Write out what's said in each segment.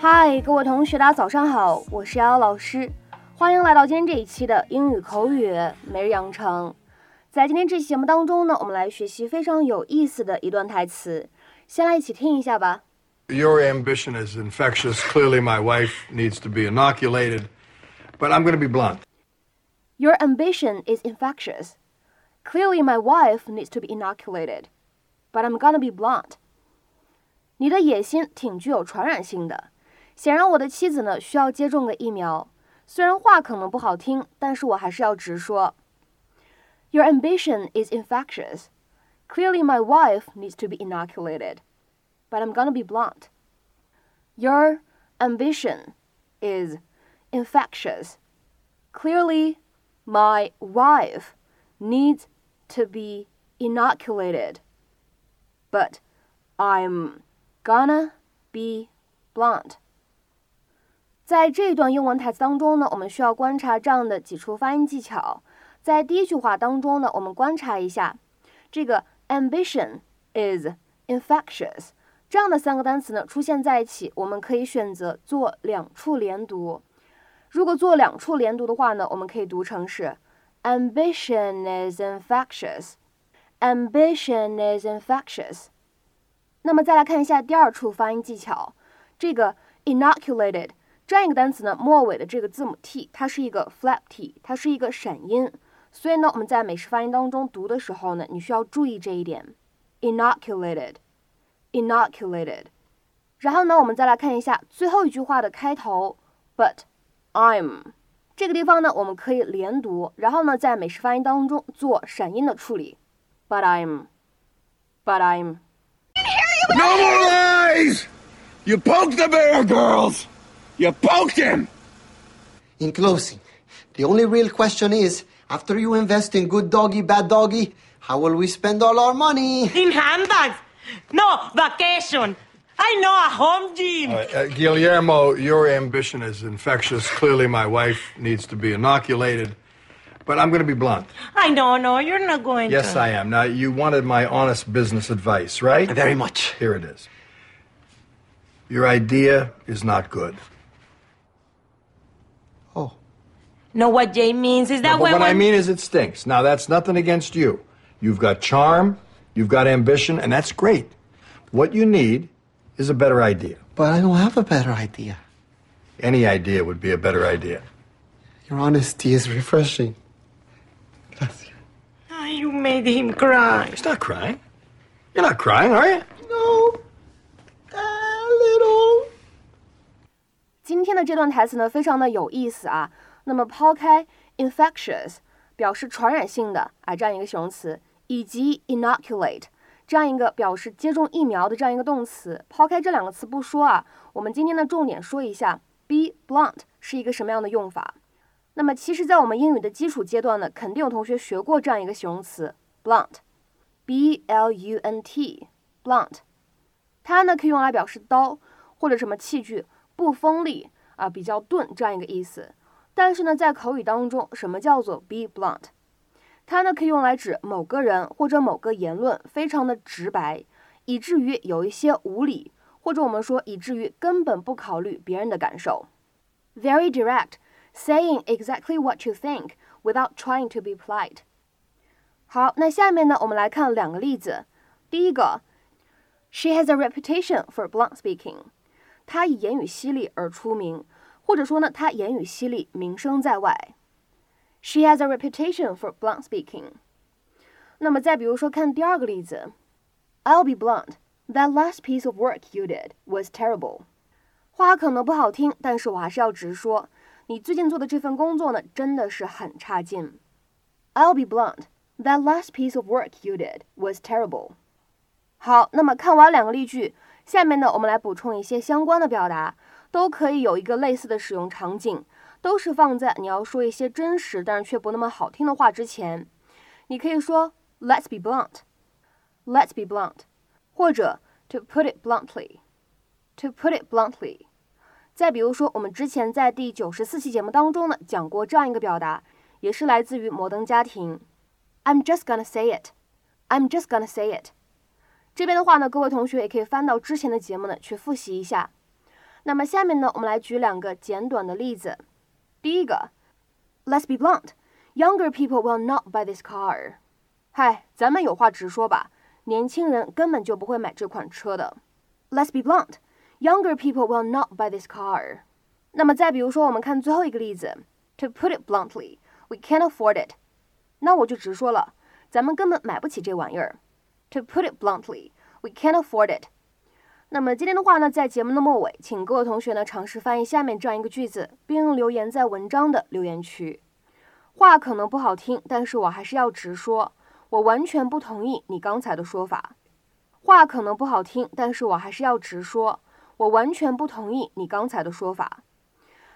嗨，各位同学，大家早上好，我是瑶瑶老师，欢迎来到今天这一期的英语口语每日养成。在今天这期节目当中呢，我们来学习非常有意思的一段台词，先来一起听一下吧。Your ambition is infectious. Clearly, my wife needs to be inoculated. But I'm going to be blunt. Your ambition is infectious. Clearly, my wife needs to be inoculated. But I'm gonna be blunt. 你的野心挺具有传染性的。显然，我的妻子呢需要接种个疫苗。虽然话可能不好听，但是我还是要直说。Your ambition is infectious. Clearly, my wife needs to be inoculated. But I'm gonna be blunt. Your ambition is infectious. Clearly, my wife needs to be inoculated. But I'm gonna be blunt. 在这一段英文台词当中呢，我们需要观察这样的几处发音技巧。在第一句话当中呢，我们观察一下这个 ambition is infectious 这样的三个单词呢出现在一起，我们可以选择做两处连读。如果做两处连读的话呢，我们可以读成是 ambition is infectious。ambition is infectious。那么再来看一下第二处发音技巧，这个 inoculated。这样一个单词呢，末尾的这个字母 t，它是一个 flap t，它是一个闪音，所以呢，我们在美式发音当中读的时候呢，你需要注意这一点，inoculated，inoculated。然后呢，我们再来看一下最后一句话的开头，but I'm 这个地方呢，我们可以连读，然后呢，在美式发音当中做闪音的处理，but I'm，but I'm。No more lies! You poked the bear, girls! You poked him! In closing, the only real question is after you invest in good doggy, bad doggy, how will we spend all our money? In handbags. No, vacation. I know a home gym. Uh, uh, Guillermo, your ambition is infectious. Clearly, my wife needs to be inoculated. But I'm going to be blunt. I know, no, you're not going Yes, to. I am. Now, you wanted my honest business advice, right? Very much. Here it is. Your idea is not good. Oh. No, what Jay means is that but when, what I when- mean is it stinks. Now, that's nothing against you. You've got charm, you've got ambition, and that's great. What you need is a better idea. But I don't have a better idea. Any idea would be a better idea. Your honesty is refreshing. Gracias. Ah, you made him cry. He's not crying. You're not crying, are you? No. A little. 今天的这段台词呢，非常的有意思啊。 那么抛开 infectious 表示传染性的啊这样一个形容词，以及 inoculate 这样一个表示接种疫苗的这样一个动词，抛开这两个词不说啊，我们今天的重点说一下 be blunt 是一个什么样的用法。那么其实，在我们英语的基础阶段呢，肯定有同学学过这样一个形容词 blunt，b l u n t，blunt，它呢可以用来表示刀或者什么器具不锋利啊，比较钝这样一个意思。但是呢，在口语当中，什么叫做 be blunt？它呢可以用来指某个人或者某个言论非常的直白，以至于有一些无理，或者我们说以至于根本不考虑别人的感受。Very direct, saying exactly what you think without trying to be polite。好，那下面呢，我们来看两个例子。第一个，She has a reputation for blunt speaking。她以言语犀利而出名，或者说呢，他言语犀利，名声在外。She has a reputation for blunt speaking。那么再比如说，看第二个例子，I'll be blunt. That last piece of work you did was terrible. 话可能不好听，但是我还是要直说，你最近做的这份工作呢，真的是很差劲。I'll be blunt. That last piece of work you did was terrible. 好，那么看完两个例句，下面呢，我们来补充一些相关的表达，都可以有一个类似的使用场景，都是放在你要说一些真实但是却不那么好听的话之前。你可以说 "Let's be blunt." Let's be blunt，或者 To put it bluntly. To put it bluntly. 再比如说，我们之前在第九十四期节目当中呢讲过这样一个表达，也是来自于《摩登家庭》。I'm just gonna say it. I'm just gonna say it. 这边的话呢，各位同学也可以翻到之前的节目呢去复习一下。那么下面呢，我们来举两个简短的例子。第一个，Let's be blunt, younger people will not buy this car。嗨，咱们有话直说吧，年轻人根本就不会买这款车的。Let's be blunt, younger people will not buy this car。那么再比如说，我们看最后一个例子，To put it bluntly, we can't afford it。那我就直说了，咱们根本买不起这玩意儿。To put it bluntly, we can't afford it。 那么今天的话呢，在节目的末尾，请各位同学呢尝试翻译下面这样一个句子，并留言在文章的留言区。话可能不好听，但是我还是要直说，我完全不同意你刚才的说法。话可能不好听，但是我还是要直说，我完全不同意你刚才的说法。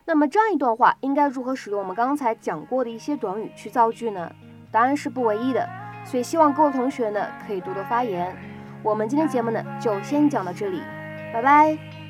那么这样一段话应该如何使用我们刚才讲过的一些短语去造句呢？答案是不唯一的，所以希望各位同学呢可以多多发言。我们今天节目呢就先讲到这里，拜拜。